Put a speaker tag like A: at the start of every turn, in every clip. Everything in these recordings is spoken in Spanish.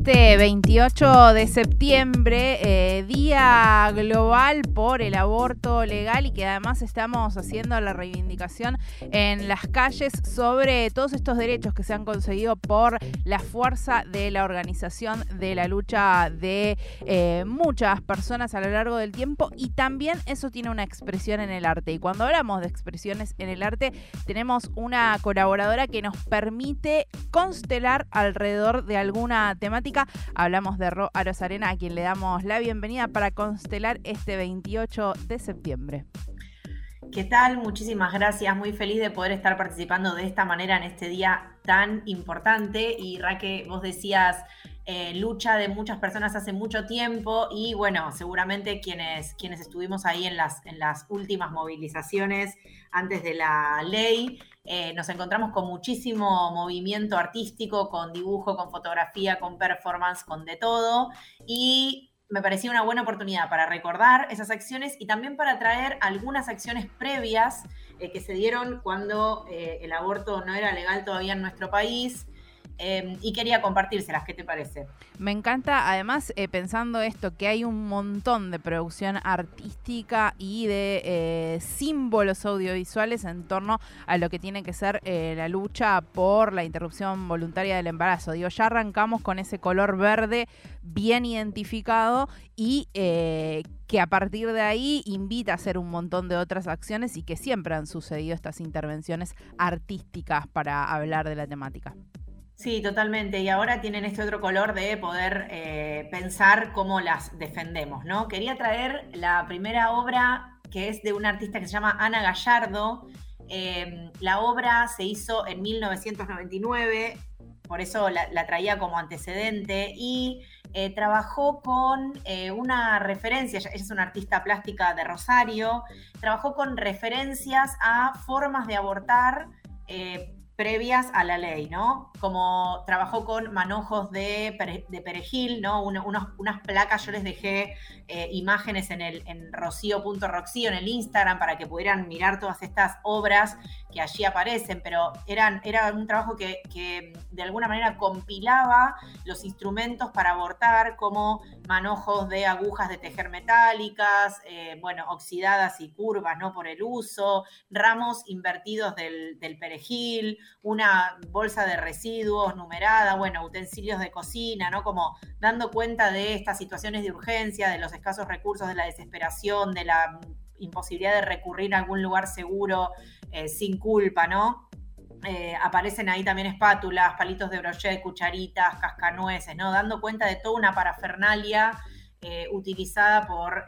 A: este 28 de septiembre, eh, Día Global por el Aborto Legal y que además estamos haciendo la reivindicación en las calles sobre todos estos derechos que se han conseguido por la fuerza de la organización de la lucha de eh, muchas personas a lo largo del tiempo y también eso tiene una expresión en el arte. Y cuando hablamos de expresiones en el arte, tenemos una colaboradora que nos permite constelar alrededor de alguna temática. Hablamos de Ro Arosarena, a quien le damos la bienvenida para constelar este 28 de septiembre.
B: ¿Qué tal? Muchísimas gracias. Muy feliz de poder estar participando de esta manera en este día tan importante. Y Raque, vos decías eh, lucha de muchas personas hace mucho tiempo y bueno, seguramente quienes, quienes estuvimos ahí en las, en las últimas movilizaciones antes de la ley, eh, nos encontramos con muchísimo movimiento artístico, con dibujo, con fotografía, con performance, con de todo. Y me parecía una buena oportunidad para recordar esas acciones y también para traer algunas acciones previas eh, que se dieron cuando el aborto no era legal todavía en nuestro país Em, y quería compartírselas. ¿Qué te parece?
A: Me encanta, además, eh, pensando esto, que hay un montón de producción artística y de eh, símbolos audiovisuales en torno a lo que tiene que ser eh, la lucha por la interrupción voluntaria del embarazo. Digo, ya arrancamos con ese color verde bien identificado y que a partir de ahí invita a hacer un montón de otras acciones y que siempre han sucedido estas intervenciones artísticas para hablar de la temática.
B: Sí, totalmente. Y ahora tienen este otro color de poder eh, pensar cómo las defendemos, ¿no? Quería traer la primera obra que es de una artista que se llama Ana Gallardo. Em, la obra se hizo en 1999, por eso la, traía como antecedente, y eh, trabajó con eh, una referencia, ella es una artista plástica de Rosario, trabajó con referencias a formas de abortar previas a la ley, ¿no? Como trabajó con manojos de, perejil, ¿no? unas placas, yo les dejé eh, imágenes en, el, en en el Instagram, para que pudieran mirar todas estas obras que allí aparecen, pero eran, era un trabajo que, de alguna manera compilaba los instrumentos para abortar, como manojos de agujas de tejer metálicas, eh, bueno, oxidadas y curvas, ¿no? Por el uso, ramos invertidos del, del perejil, una bolsa de residuos numerada, bueno, utensilios de cocina, ¿no? Como dando cuenta de estas situaciones de urgencia, de los escasos recursos, de la desesperación, de la imposibilidad de recurrir a algún lugar seguro eh, sin culpa, ¿no? Eh, aparecen ahí también espátulas, palitos de brochet, cucharitas, cascanueces, ¿no? Dando cuenta de toda una parafernalia eh, utilizada por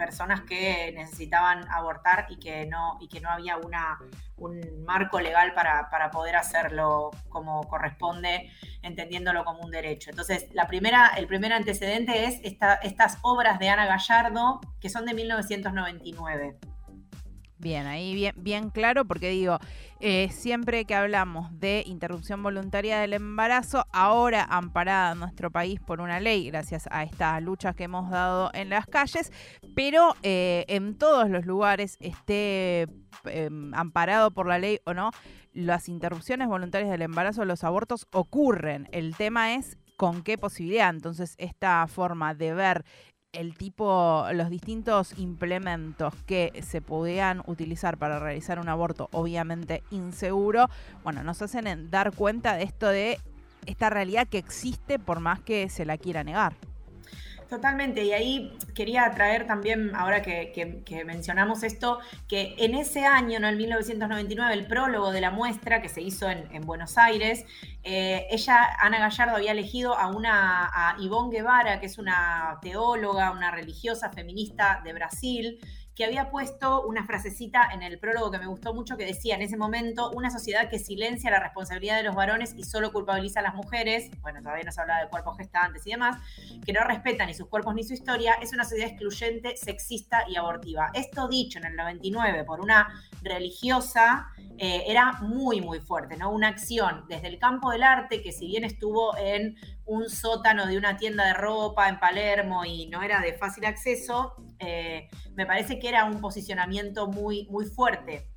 B: personas que necesitaban abortar y que no, y que no había una, un marco legal para, poder hacerlo como corresponde, entendiéndolo como un derecho. Entonces, la primera, el primer antecedente es estas obras de Ana Gallardo, que son de 1999.
A: Bien, ahí bien, bien claro, porque digo, eh, siempre que hablamos de interrupción voluntaria del embarazo, ahora amparada en nuestro país por una ley, gracias a estas luchas que hemos dado en las calles, pero eh, en todos los lugares, esté em, amparado por la ley o no, las interrupciones voluntarias del embarazo, los abortos ocurren. El tema es con qué posibilidad. Entonces, esta forma de ver el tipo, los distintos implementos que se podían utilizar para realizar un aborto, obviamente inseguro, bueno, nos hacen dar cuenta de esto de esta realidad que existe por más que se la quiera negar.
B: Totalmente, y ahí quería traer también, ahora que, mencionamos esto, que en ese año, en el 1999, el prólogo de la muestra que se hizo en, Buenos Aires, eh, ella, Ana Gallardo, había elegido a una a Ivonne Guevara, que es una teóloga, una religiosa feminista de Brasil, que había puesto una frasecita en el prólogo que me gustó mucho que decía en ese momento, una sociedad que silencia la responsabilidad de los varones y solo culpabiliza a las mujeres, bueno, todavía no se hablaba de cuerpos gestantes y demás, que no respetan ni sus cuerpos ni su historia, es una sociedad excluyente, sexista y abortiva. Esto dicho en el 99 por una religiosa eh, era muy, muy fuerte, ¿no? Una acción desde el campo del arte que si bien estuvo en un sótano de una tienda de ropa en Palermo y no era de fácil acceso, eh, me parece que era un posicionamiento muy, muy fuerte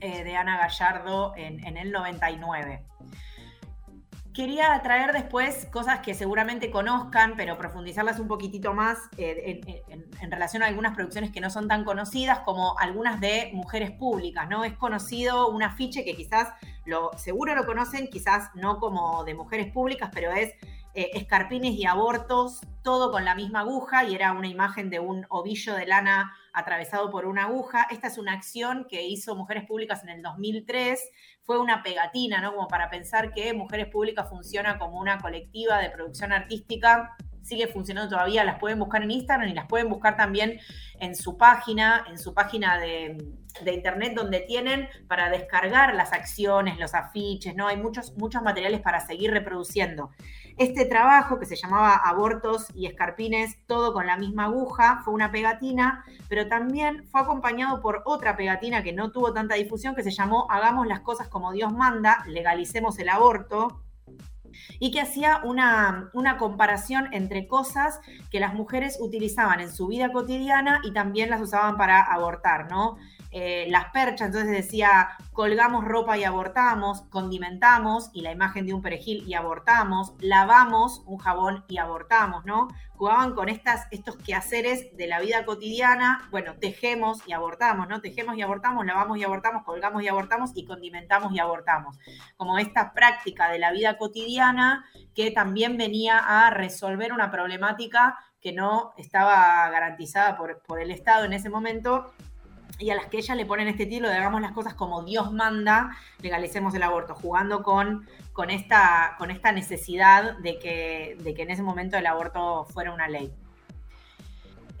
B: eh, de Ana Gallardo en, el 99. Quería traer después cosas que seguramente conozcan, pero profundizarlas un poquitito más eh, en, relación a algunas producciones que no son tan conocidas, como algunas de mujeres públicas, ¿no? Es conocido un afiche que quizás lo, seguro lo conocen, quizás no como de mujeres públicas, pero es eh, escarpines y abortos, todo con la misma aguja, y era una imagen de un ovillo de lana atravesado por una aguja. Esta es una acción que hizo Mujeres Públicas en el 2003 fue una pegatina, ¿no? Como para pensar que Mujeres Públicas funciona como una colectiva de producción artística. Sigue funcionando todavía, las pueden buscar en Instagram y las pueden buscar también en su página, en su página de, internet donde tienen para descargar las acciones, los afiches, ¿no? Hay muchos, muchos materiales para seguir reproduciendo. Este trabajo, que se llamaba Abortos y Escarpines, todo con la misma aguja, fue una pegatina, pero también fue acompañado por otra pegatina que no tuvo tanta difusión, que se llamó Hagamos las cosas como Dios manda, legalicemos el aborto, y que hacía una, una, comparación entre cosas que las mujeres utilizaban en su vida cotidiana y también las usaban para abortar, ¿no? Eh, las perchas, entonces decía, colgamos ropa y abortamos, condimentamos y la imagen de un perejil y abortamos, lavamos un jabón y abortamos, ¿no? Jugaban con estas, estos quehaceres de la vida cotidiana, bueno, tejemos y abortamos, ¿no? Tejemos y abortamos, lavamos y abortamos, colgamos y abortamos y condimentamos y abortamos. Como esta práctica de la vida cotidiana que también venía a resolver una problemática que no estaba garantizada por, por el Estado en ese momento y a las que ella le ponen este título de hagamos las cosas como Dios manda, legalicemos el aborto, jugando con, con, esta, con esta necesidad de que, de que en ese momento el aborto fuera una ley.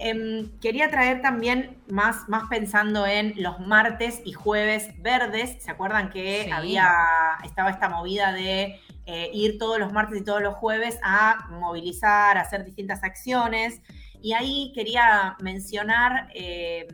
B: Em, quería traer también más, más pensando en los martes y jueves verdes. ¿Se acuerdan que había, estaba esta movida de eh, ir todos los martes y todos los jueves a movilizar, a hacer distintas acciones? Y ahí quería mencionar eh,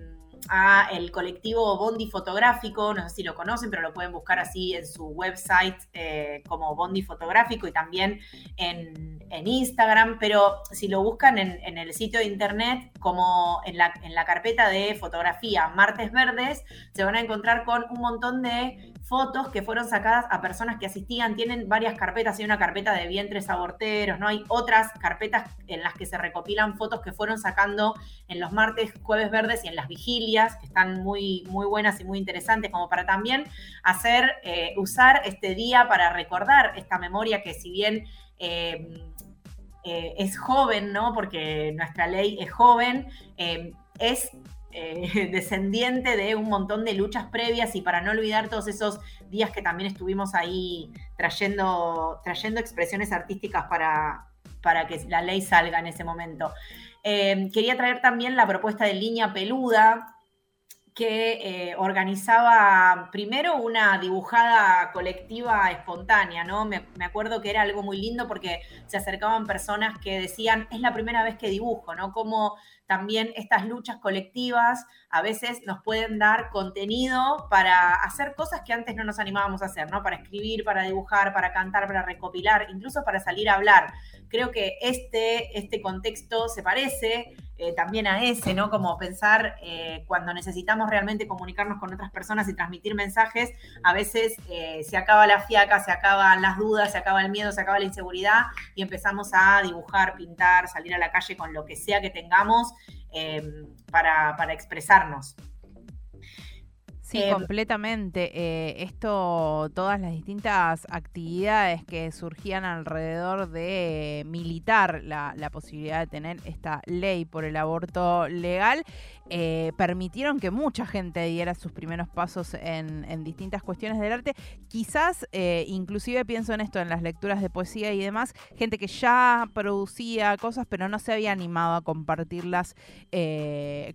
B: a el colectivo Bondi Fotográfico, no sé si lo conocen, pero lo pueden buscar así en su website eh, como Bondi Fotográfico y también en, Instagram, pero si lo buscan en, el sitio de internet como en la, en la carpeta de fotografía Martes Verdes, se van a encontrar con un montón de fotos que fueron sacadas a personas que asistían. Tienen varias carpetas, hay una carpeta de vientres aborteros, ¿no? Hay otras carpetas en las que se recopilan fotos que fueron sacando en los martes, jueves verdes y en las vigilias, que están muy, muy buenas y muy interesantes, como para también hacer, eh, usar este día para recordar esta memoria que si bien... Eh, eh, es joven, ¿no? Porque nuestra ley es joven, es eh, descendiente de un montón de luchas previas y para no olvidar todos esos días que también estuvimos ahí trayendo, trayendo expresiones artísticas para, para que la ley salga en ese momento. Eh, quería traer también la propuesta de línea peluda, que eh, organizaba primero una dibujada colectiva espontánea, ¿no? Me, me, acuerdo que era algo muy lindo porque se acercaban personas que decían, es la primera vez que dibujo, ¿no? Como también estas luchas colectivas a veces nos pueden dar contenido para hacer cosas que antes no nos animábamos a hacer, ¿no? Para escribir, para dibujar, para cantar, para recopilar, incluso para salir a hablar. Creo que este, este contexto se parece eh, también a ese, ¿no? Como pensar eh, cuando necesitamos realmente comunicarnos con otras personas y transmitir mensajes, a veces eh, se acaba la fiaca, se acaban las dudas, se acaba el miedo, se acaba la inseguridad y empezamos a dibujar, pintar, salir a la calle con lo que sea que tengamos para, para expresarnos.
A: Sí, eh, completamente. Eh, esto, todas las distintas actividades que surgían alrededor de militar la, la posibilidad de tener esta ley por el aborto legal, eh, permitieron que mucha gente diera sus primeros pasos en, en distintas cuestiones del arte. Quizás, inclusive pienso en esto, en las lecturas de poesía y demás, gente que ya producía cosas, pero no se había animado a compartirlas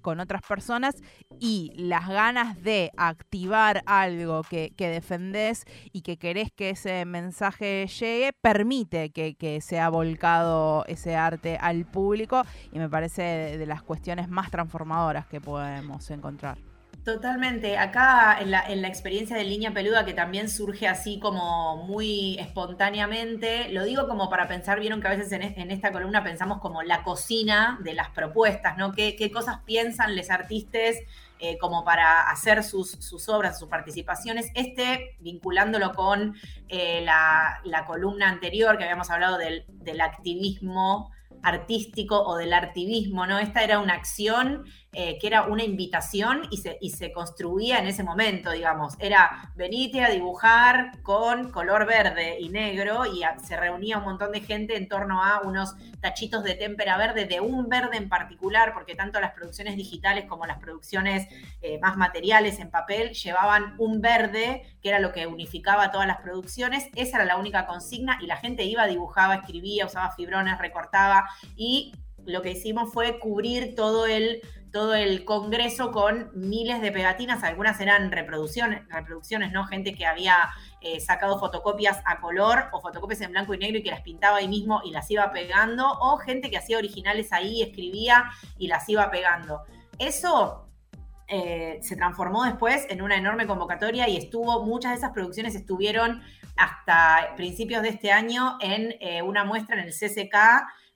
A: con otras personas y las ganas de activar algo que, que defendés y que querés que ese mensaje llegue, permite que, sea volcado ese arte al público y me parece de, las cuestiones más transformadoras que podemos encontrar.
B: Totalmente. Acá en la, en la, experiencia de línea peluda, que también surge así como muy espontáneamente, lo digo como para pensar, vieron que a veces en, esta columna pensamos como la cocina de las propuestas, ¿no? ¿Qué, qué cosas piensan los artistas eh, como para hacer sus, obras, sus participaciones. Este, vinculándolo con eh, la, columna anterior que habíamos hablado del, del activismo artístico o del artivismo, ¿no? Esta era una acción eh, que era una invitación y se, construía en ese momento, digamos. Era venite a dibujar con color verde y negro y se reunía un montón de gente en torno a unos tachitos de témpera verde, de un verde en particular, porque tanto las producciones digitales como las producciones eh, más materiales en papel llevaban un verde, que era lo que unificaba todas las producciones. Esa era la única consigna y la gente iba, dibujaba, escribía, usaba fibrones, recortaba y lo que hicimos fue cubrir todo el todo el congreso con miles de pegatinas, algunas eran reproducciones, reproducciones ¿no? Gente que había eh, sacado fotocopias a color o fotocopias en blanco y negro y que las pintaba ahí mismo y las iba pegando, o gente que hacía originales ahí, escribía y las iba pegando. Eso eh, se transformó después en una enorme convocatoria y estuvo, muchas de esas producciones estuvieron hasta principios de este año en eh, una muestra en el CCK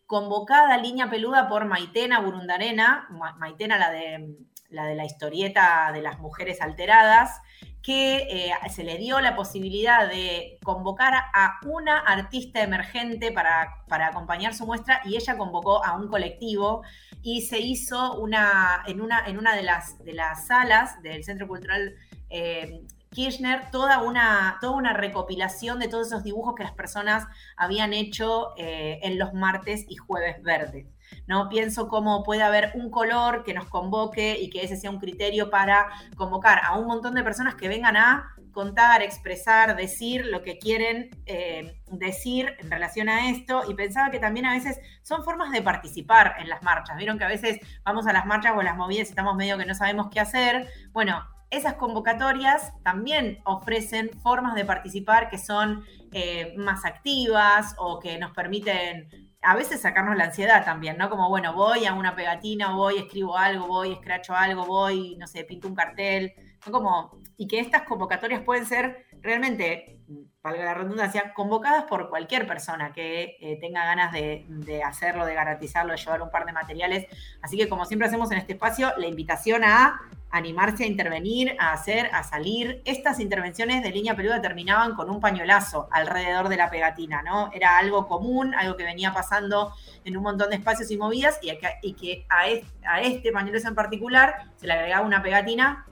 B: convocada línea peluda por Maitena Burundarena, Maitena la de, la de la historieta de las mujeres alteradas, que eh, se le dio la posibilidad de convocar a una artista emergente para, acompañar su muestra y ella convocó a un colectivo y se hizo una, en, una, en una de las, de las salas del Centro Cultural eh, Kirchner toda una, toda una recopilación de todos esos dibujos que las personas habían hecho eh, en los martes y jueves verdes. ¿no? Pienso cómo puede haber un color que nos convoque y que ese sea un criterio para convocar a un montón de personas que vengan a contar, expresar, decir lo que quieren eh, decir en relación a esto y pensaba que también a veces son formas de participar en las marchas. Vieron que a veces vamos a las marchas o las movidas y estamos medio que no sabemos qué hacer. Bueno, esas convocatorias también ofrecen formas de participar que son eh, más activas o que nos permiten a veces sacarnos la ansiedad también, ¿no? Como, bueno, voy a una pegatina, voy, escribo algo, voy, escracho algo, voy, no sé, pinto un cartel, ¿no? Como, y que estas convocatorias pueden ser realmente, valga la redundancia, convocadas por cualquier persona que eh, tenga ganas de, de, hacerlo, de garantizarlo, de llevar un par de materiales. Así que, como siempre hacemos en este espacio, la invitación a animarse a intervenir, a hacer, a salir. Estas intervenciones de línea peluda terminaban con un pañuelazo alrededor de la pegatina, ¿no? Era algo común, algo que venía pasando en un montón de espacios y movidas y, que a este, a este pañuelazo en particular se le agregaba una pegatina,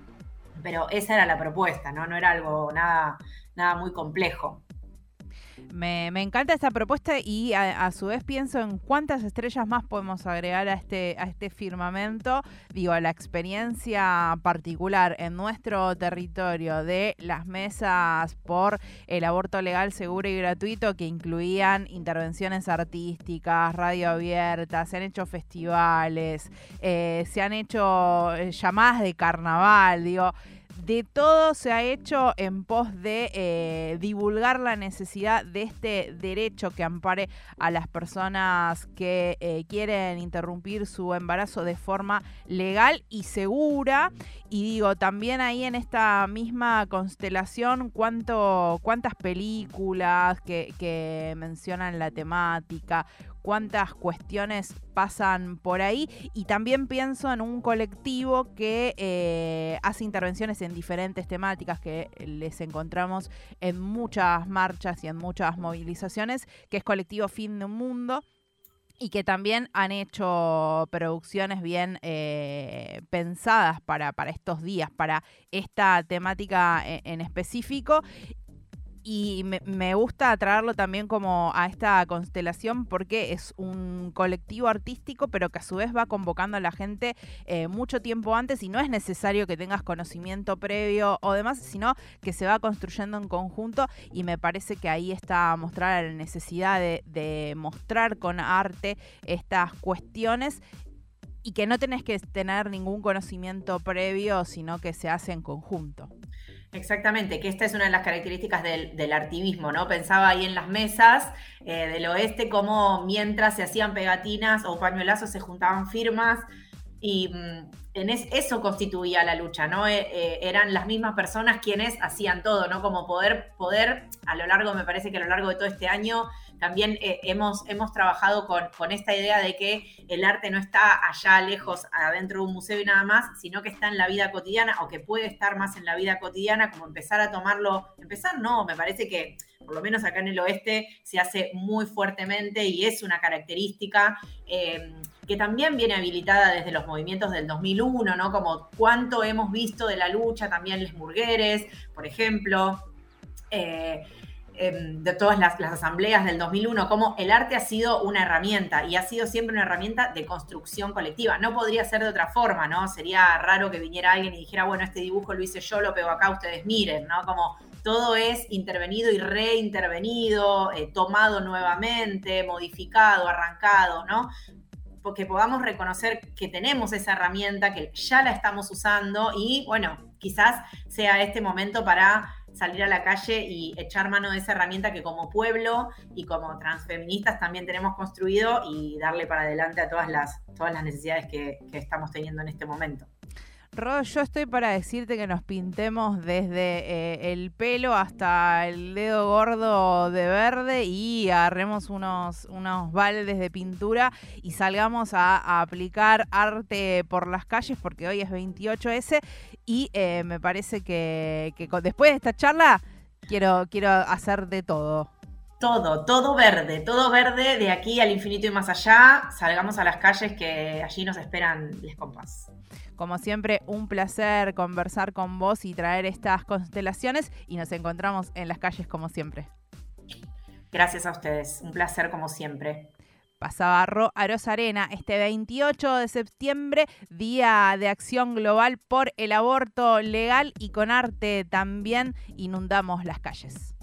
B: pero esa era la propuesta, ¿no? No era algo nada, nada muy complejo.
A: Me, encanta esta propuesta y a, su vez pienso en cuántas estrellas más podemos agregar a este, a este firmamento. Digo, la experiencia particular en nuestro territorio de las mesas por el aborto legal, seguro y gratuito que incluían intervenciones artísticas, radio abierta, se han hecho festivales, eh, se han hecho eh, llamadas de carnaval, digo de todo se ha hecho en pos de eh, divulgar la necesidad de este derecho que ampare a las personas que eh, quieren interrumpir su embarazo de forma legal y segura. Y digo, también ahí en esta misma constelación, cuánto, cuántas películas que, que mencionan la temática, cuántas cuestiones pasan por ahí y también pienso en un colectivo que eh, hace intervenciones en diferentes temáticas que les encontramos en muchas marchas y en muchas movilizaciones, que es colectivo Fin de un Mundo y que también han hecho producciones bien eh, pensadas para, para estos días, para esta temática en, en específico y me, gusta traerlo también como a esta constelación porque es un colectivo artístico, pero que a su vez va convocando a la gente eh, mucho tiempo antes y no es necesario que tengas conocimiento previo o demás, sino que se va construyendo en conjunto y me parece que ahí está mostrada la necesidad de, de mostrar con arte estas cuestiones y que no tenés que tener ningún conocimiento previo, sino que se hace en conjunto.
B: Exactamente, que esta es una de las características del, del artivismo, ¿no? Pensaba ahí en las mesas eh, del oeste, como mientras se hacían pegatinas o pañuelazos se juntaban firmas y, mm, en eso constituía la lucha, ¿no? Eh, eh, eran las mismas personas quienes hacían todo, ¿no? Como poder, poder, a lo largo, me parece que a lo largo de todo este año, también eh, hemos, hemos trabajado con, con, esta idea de que el arte no está allá lejos, adentro de un museo y nada más, sino que está en la vida cotidiana o que puede estar más en la vida cotidiana, como empezar a tomarlo, empezar no, me parece que por lo menos acá en el oeste se hace muy fuertemente y es una característica que también viene habilitada desde los movimientos del 2001, ¿no? Como cuánto hemos visto de la lucha, también Les Murgueres, por ejemplo, eh, em, de todas las, asambleas del 2001, como el arte ha sido una herramienta y ha sido siempre una herramienta de construcción colectiva. No podría ser de otra forma, ¿no? Sería raro que viniera alguien y dijera, bueno, este dibujo lo hice yo, lo pego acá, ustedes miren, ¿no? Como todo es intervenido y reintervenido, eh, tomado nuevamente, modificado, arrancado, ¿no? Que podamos reconocer que tenemos esa herramienta, que ya la estamos usando y bueno, quizás sea este momento para salir a la calle y echar mano de esa herramienta que como pueblo y como transfeministas también tenemos construido y darle para adelante a todas las, todas las necesidades que estamos teniendo en este momento.
A: Rod, yo estoy para decirte que nos pintemos desde eh, el pelo hasta el dedo gordo de verde y agarremos unos, unos baldes de pintura y salgamos a, aplicar arte por las calles porque hoy es 28S y eh, me parece que, después de esta charla quiero, quiero hacer de todo.
B: Todo, todo verde, todo verde de aquí al infinito y más allá. Salgamos a las calles que allí nos esperan les compas.
A: Como siempre, un placer conversar con vos y traer estas constelaciones y nos encontramos en las calles como siempre.
B: Gracias a ustedes, un placer como siempre.
A: Pasaba Aros Arena este 28 de septiembre, Día de Acción Global por el Aborto Legal y con arte también inundamos las calles.